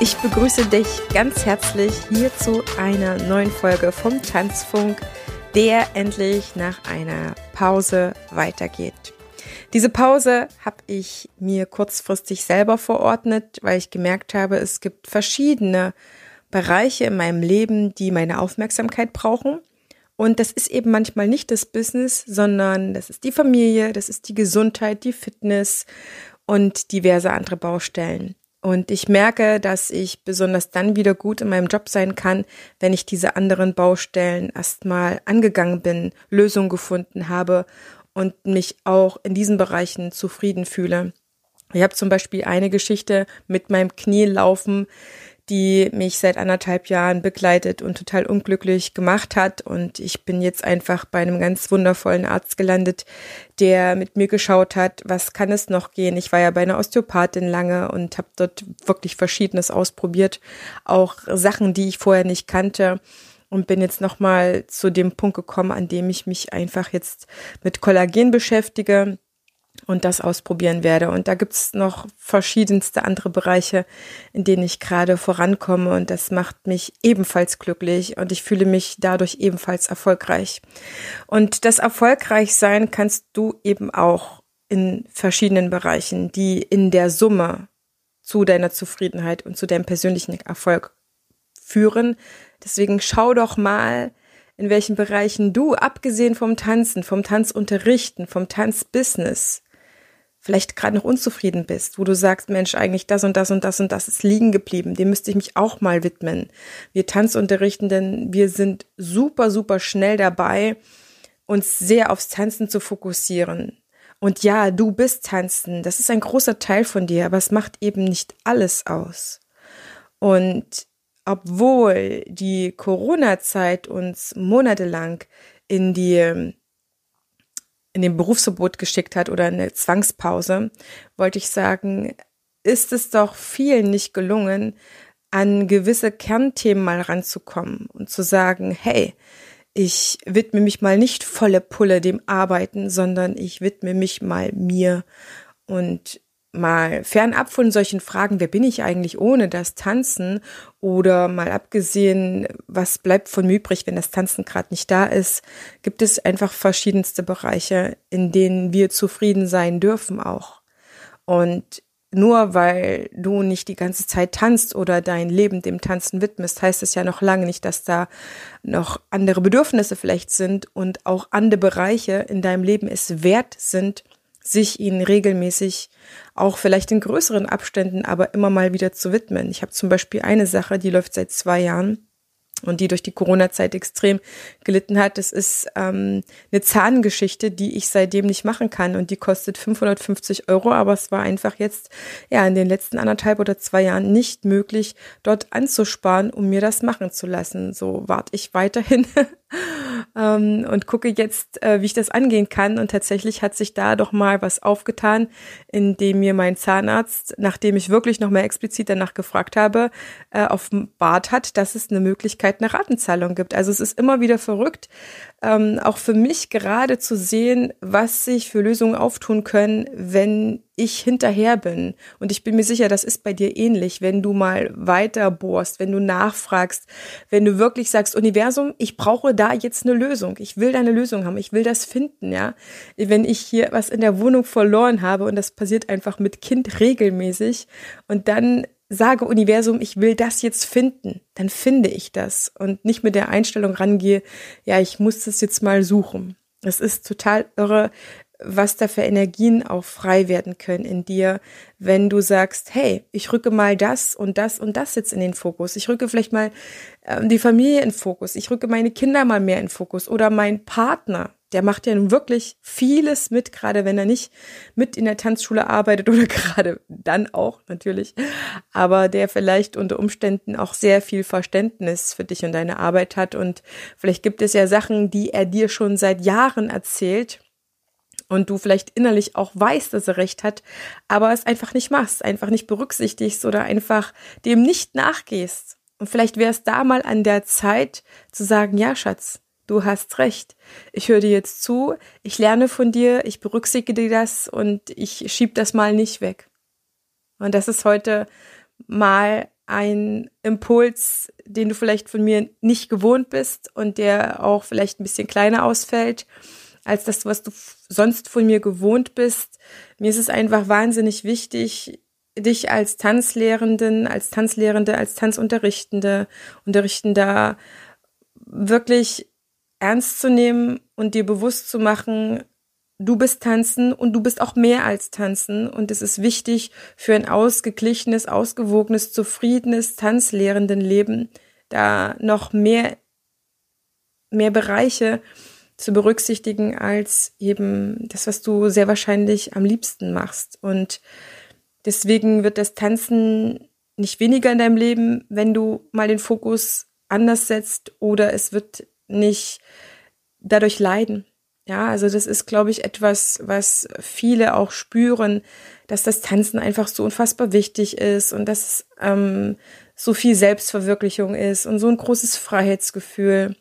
Ich begrüße dich ganz herzlich hier zu einer neuen Folge vom Tanzfunk, der endlich nach einer Pause weitergeht. Diese Pause habe ich mir kurzfristig selber verordnet, weil ich gemerkt habe, es gibt verschiedene Bereiche in meinem Leben, die meine Aufmerksamkeit brauchen. Und das ist eben manchmal nicht das Business, sondern das ist die Familie, das ist die Gesundheit, die Fitness und diverse andere Baustellen. Und ich merke, dass ich besonders dann wieder gut in meinem Job sein kann, wenn ich diese anderen Baustellen erstmal angegangen bin, Lösungen gefunden habe und mich auch in diesen Bereichen zufrieden fühle. Ich habe zum Beispiel eine Geschichte mit meinem Knie laufen, die mich seit anderthalb Jahren begleitet und total unglücklich gemacht hat. Und ich bin jetzt einfach bei einem ganz wundervollen Arzt gelandet, der mit mir geschaut hat, was kann es noch gehen. Ich war ja bei einer Osteopathin lange und habe dort wirklich Verschiedenes ausprobiert, auch Sachen, die ich vorher nicht kannte und bin jetzt nochmal zu dem Punkt gekommen, an dem ich mich einfach jetzt mit Kollagen beschäftige und das ausprobieren werde. Und da gibt's noch verschiedenste andere Bereiche, in denen ich gerade vorankomme und das macht mich ebenfalls glücklich und ich fühle mich dadurch ebenfalls erfolgreich. Und das Erfolgreichsein kannst du eben auch in verschiedenen Bereichen, die in der Summe zu deiner Zufriedenheit und zu deinem persönlichen Erfolg führen. Deswegen schau doch mal, in welchen Bereichen du, abgesehen vom Tanzen, vom Tanzunterrichten, vom Tanzbusiness, vielleicht gerade noch unzufrieden bist, wo du sagst, Mensch, eigentlich das und das und das und das ist liegen geblieben, dem müsste ich mich auch mal widmen. Wir Tanzunterrichtenden, wir sind super, super schnell dabei, uns sehr aufs Tanzen zu fokussieren. Und ja, du bist Tanzen, das ist ein großer Teil von dir, aber es macht eben nicht alles aus. Und obwohl die Corona-Zeit uns monatelang in die in den Berufsverbot geschickt hat oder eine Zwangspause, wollte ich sagen, ist es doch vielen nicht gelungen, an gewisse Kernthemen mal ranzukommen und zu sagen, hey, ich widme mich mal nicht volle Pulle dem Arbeiten, sondern ich widme mich mal mir. Und mal fernab von solchen Fragen, wer bin ich eigentlich ohne das Tanzen oder mal abgesehen, was bleibt von mir übrig, wenn das Tanzen gerade nicht da ist, gibt es einfach verschiedenste Bereiche, in denen wir zufrieden sein dürfen auch. Und nur weil du nicht die ganze Zeit tanzt oder dein Leben dem Tanzen widmest, heißt es ja noch lange nicht, dass da noch andere Bedürfnisse vielleicht sind und auch andere Bereiche in deinem Leben es wert sind, sich ihnen regelmäßig auch vielleicht in größeren Abständen, aber immer mal wieder zu widmen. Ich habe zum Beispiel eine Sache, die läuft seit zwei Jahren und die durch die Corona-Zeit extrem gelitten hat. Das ist ähm, eine Zahngeschichte, die ich seitdem nicht machen kann und die kostet 550 Euro, aber es war einfach jetzt ja in den letzten anderthalb oder zwei Jahren nicht möglich, dort anzusparen, um mir das machen zu lassen. So warte ich weiterhin ähm, und gucke jetzt, äh, wie ich das angehen kann. Und tatsächlich hat sich da doch mal was aufgetan, indem mir mein Zahnarzt, nachdem ich wirklich noch mal explizit danach gefragt habe, äh, offenbart hat, dass es eine Möglichkeit einer Ratenzahlung gibt. Also es ist immer wieder verrückt, ähm, auch für mich gerade zu sehen, was sich für Lösungen auftun können, wenn ich hinterher bin. Und ich bin mir sicher, das ist bei dir ähnlich, wenn du mal weiter bohrst, wenn du nachfragst, wenn du wirklich sagst, Universum, ich brauche da jetzt eine Lösung. Ich will da eine Lösung haben. Ich will das finden, ja. Wenn ich hier was in der Wohnung verloren habe und das passiert einfach mit Kind regelmäßig und dann sage Universum, ich will das jetzt finden, dann finde ich das und nicht mit der Einstellung rangehe, ja, ich muss das jetzt mal suchen. Es ist total irre, was da für Energien auch frei werden können in dir, wenn du sagst, hey, ich rücke mal das und das und das jetzt in den Fokus. Ich rücke vielleicht mal äh, die Familie in Fokus. Ich rücke meine Kinder mal mehr in Fokus oder mein Partner. Der macht ja nun wirklich vieles mit, gerade wenn er nicht mit in der Tanzschule arbeitet oder gerade dann auch natürlich, aber der vielleicht unter Umständen auch sehr viel Verständnis für dich und deine Arbeit hat und vielleicht gibt es ja Sachen, die er dir schon seit Jahren erzählt und du vielleicht innerlich auch weißt, dass er recht hat, aber es einfach nicht machst, einfach nicht berücksichtigst oder einfach dem nicht nachgehst. Und vielleicht wäre es da mal an der Zeit zu sagen, ja, Schatz, du hast recht. Ich höre dir jetzt zu, ich lerne von dir, ich berücksichtige das und ich schieb das mal nicht weg. Und das ist heute mal ein Impuls, den du vielleicht von mir nicht gewohnt bist und der auch vielleicht ein bisschen kleiner ausfällt als das, was du sonst von mir gewohnt bist. Mir ist es einfach wahnsinnig wichtig, dich als Tanzlehrenden, als Tanzlehrende, als Tanzunterrichtende, Unterrichtender wirklich ernst zu nehmen und dir bewusst zu machen, du bist tanzen und du bist auch mehr als tanzen und es ist wichtig für ein ausgeglichenes, ausgewogenes, zufriedenes Tanzlehrendenleben da noch mehr mehr Bereiche zu berücksichtigen als eben das, was du sehr wahrscheinlich am liebsten machst. Und deswegen wird das Tanzen nicht weniger in deinem Leben, wenn du mal den Fokus anders setzt oder es wird nicht dadurch leiden. Ja, also das ist, glaube ich, etwas, was viele auch spüren, dass das Tanzen einfach so unfassbar wichtig ist und dass ähm, so viel Selbstverwirklichung ist und so ein großes Freiheitsgefühl.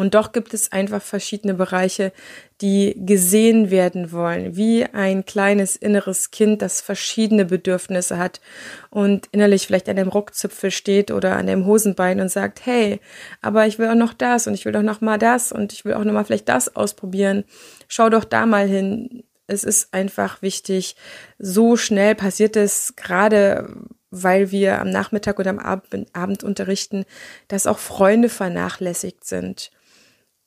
Und doch gibt es einfach verschiedene Bereiche, die gesehen werden wollen, wie ein kleines inneres Kind, das verschiedene Bedürfnisse hat und innerlich vielleicht an dem Rockzipfel steht oder an dem Hosenbein und sagt, hey, aber ich will auch noch das und ich will doch noch mal das und ich will auch noch mal vielleicht das ausprobieren. Schau doch da mal hin. Es ist einfach wichtig. So schnell passiert es gerade weil wir am Nachmittag oder am Abend, Abend unterrichten, dass auch Freunde vernachlässigt sind.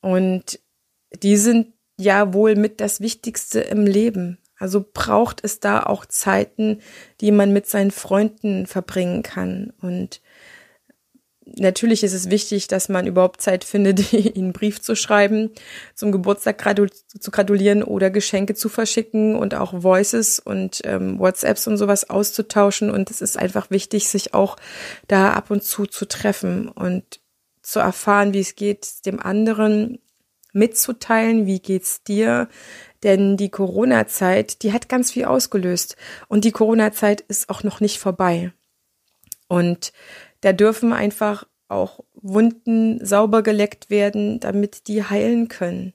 Und die sind ja wohl mit das Wichtigste im Leben. Also braucht es da auch Zeiten, die man mit seinen Freunden verbringen kann. Und natürlich ist es wichtig, dass man überhaupt Zeit findet, einen Brief zu schreiben, zum Geburtstag zu gratulieren oder Geschenke zu verschicken und auch Voices und ähm, WhatsApps und sowas auszutauschen. Und es ist einfach wichtig, sich auch da ab und zu zu treffen und zu erfahren, wie es geht, dem anderen mitzuteilen, wie geht's dir? Denn die Corona-Zeit, die hat ganz viel ausgelöst. Und die Corona-Zeit ist auch noch nicht vorbei. Und da dürfen einfach auch Wunden sauber geleckt werden, damit die heilen können.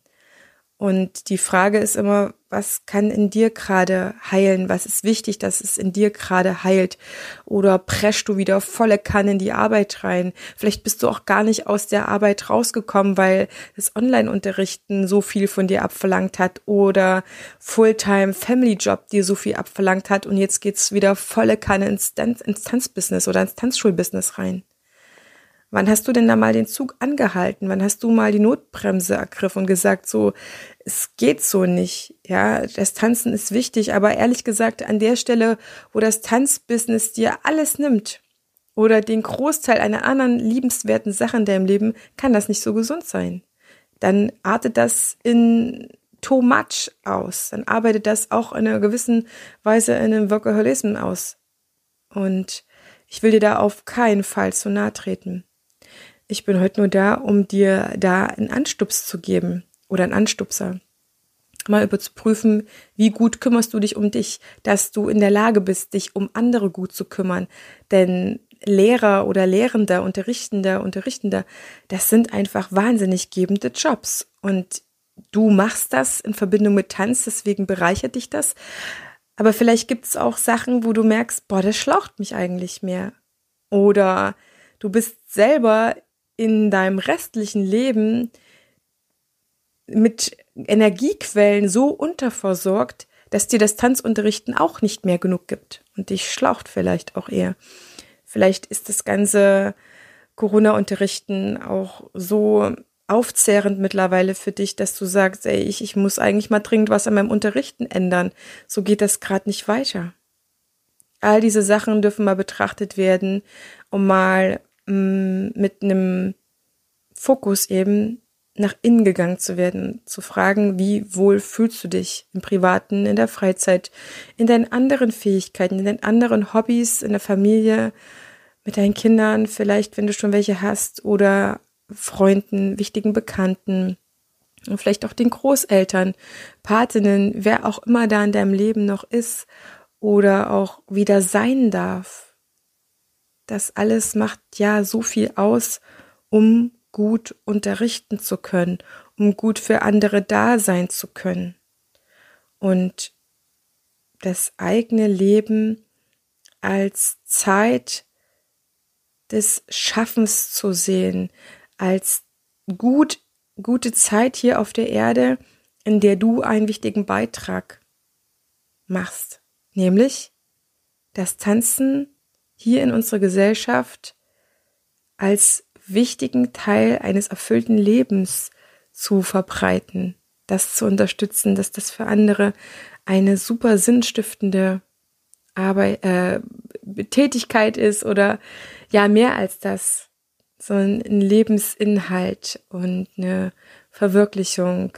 Und die Frage ist immer, was kann in dir gerade heilen? Was ist wichtig, dass es in dir gerade heilt? Oder preschst du wieder volle Kanne in die Arbeit rein? Vielleicht bist du auch gar nicht aus der Arbeit rausgekommen, weil das Online-Unterrichten so viel von dir abverlangt hat oder Fulltime Family Job dir so viel abverlangt hat und jetzt geht's wieder volle Kanne ins, ins Tanzbusiness oder ins Tanzschulbusiness rein. Wann hast du denn da mal den Zug angehalten? Wann hast du mal die Notbremse ergriffen und gesagt, so, es geht so nicht. Ja, das Tanzen ist wichtig, aber ehrlich gesagt, an der Stelle, wo das Tanzbusiness dir alles nimmt oder den Großteil einer anderen liebenswerten Sache in deinem Leben, kann das nicht so gesund sein. Dann artet das in too much aus. Dann arbeitet das auch in einer gewissen Weise in einem Workaholism aus. Und ich will dir da auf keinen Fall zu nahe treten. Ich bin heute nur da, um dir da einen Anstups zu geben oder einen Anstupser. Mal überzuprüfen, wie gut kümmerst du dich um dich, dass du in der Lage bist, dich um andere gut zu kümmern. Denn Lehrer oder Lehrender, Unterrichtender, Unterrichtender, das sind einfach wahnsinnig gebende Jobs. Und du machst das in Verbindung mit Tanz, deswegen bereichert dich das. Aber vielleicht gibt es auch Sachen, wo du merkst, boah, das schlaucht mich eigentlich mehr. Oder du bist selber in deinem restlichen Leben mit Energiequellen so unterversorgt, dass dir das Tanzunterrichten auch nicht mehr genug gibt und dich schlaucht vielleicht auch eher. Vielleicht ist das ganze Corona-Unterrichten auch so aufzehrend mittlerweile für dich, dass du sagst, ey, ich, ich muss eigentlich mal dringend was an meinem Unterrichten ändern. So geht das gerade nicht weiter. All diese Sachen dürfen mal betrachtet werden, um mal mit einem Fokus eben nach innen gegangen zu werden, zu fragen, wie wohl fühlst du dich im Privaten, in der Freizeit, in deinen anderen Fähigkeiten, in deinen anderen Hobbys, in der Familie, mit deinen Kindern, vielleicht, wenn du schon welche hast, oder Freunden, wichtigen Bekannten, und vielleicht auch den Großeltern, Patinnen, wer auch immer da in deinem Leben noch ist oder auch wieder sein darf. Das alles macht ja so viel aus, um gut unterrichten zu können, um gut für andere da sein zu können. Und das eigene Leben als Zeit des Schaffens zu sehen, als gut, gute Zeit hier auf der Erde, in der du einen wichtigen Beitrag machst, nämlich das Tanzen hier in unserer Gesellschaft als wichtigen Teil eines erfüllten Lebens zu verbreiten, das zu unterstützen, dass das für andere eine super sinnstiftende Arbeit, äh, Tätigkeit ist oder ja mehr als das, sondern ein Lebensinhalt und eine Verwirklichung,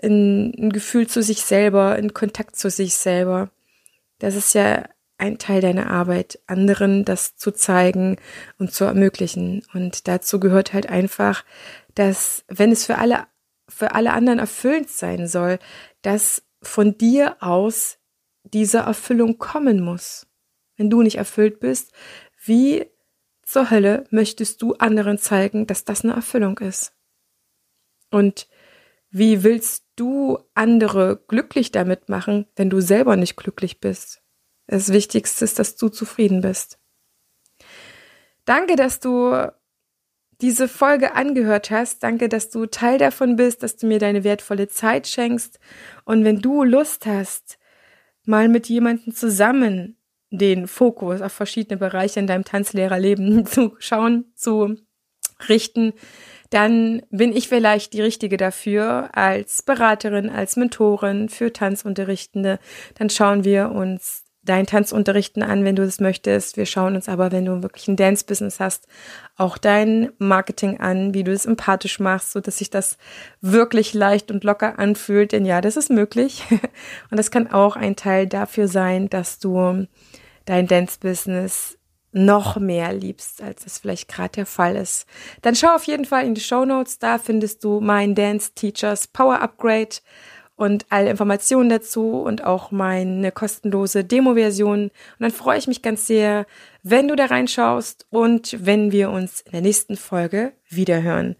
ein, ein Gefühl zu sich selber, ein Kontakt zu sich selber. Das ist ja ein Teil deiner Arbeit, anderen das zu zeigen und zu ermöglichen. Und dazu gehört halt einfach, dass wenn es für alle, für alle anderen erfüllend sein soll, dass von dir aus diese Erfüllung kommen muss. Wenn du nicht erfüllt bist, wie zur Hölle möchtest du anderen zeigen, dass das eine Erfüllung ist? Und wie willst du andere glücklich damit machen, wenn du selber nicht glücklich bist? Das Wichtigste ist, dass du zufrieden bist. Danke, dass du diese Folge angehört hast. Danke, dass du Teil davon bist, dass du mir deine wertvolle Zeit schenkst. Und wenn du Lust hast, mal mit jemandem zusammen den Fokus auf verschiedene Bereiche in deinem Tanzlehrerleben zu schauen, zu richten, dann bin ich vielleicht die Richtige dafür als Beraterin, als Mentorin für Tanzunterrichtende. Dann schauen wir uns dein Tanzunterrichten an, wenn du das möchtest. Wir schauen uns aber, wenn du wirklich ein Dance-Business hast, auch dein Marketing an, wie du es empathisch machst, so dass sich das wirklich leicht und locker anfühlt. Denn ja, das ist möglich. Und das kann auch ein Teil dafür sein, dass du dein Dance-Business noch mehr liebst, als es vielleicht gerade der Fall ist. Dann schau auf jeden Fall in die Show Notes. Da findest du mein Dance Teachers Power Upgrade und alle Informationen dazu und auch meine kostenlose Demo-Version. Und dann freue ich mich ganz sehr, wenn du da reinschaust und wenn wir uns in der nächsten Folge wiederhören.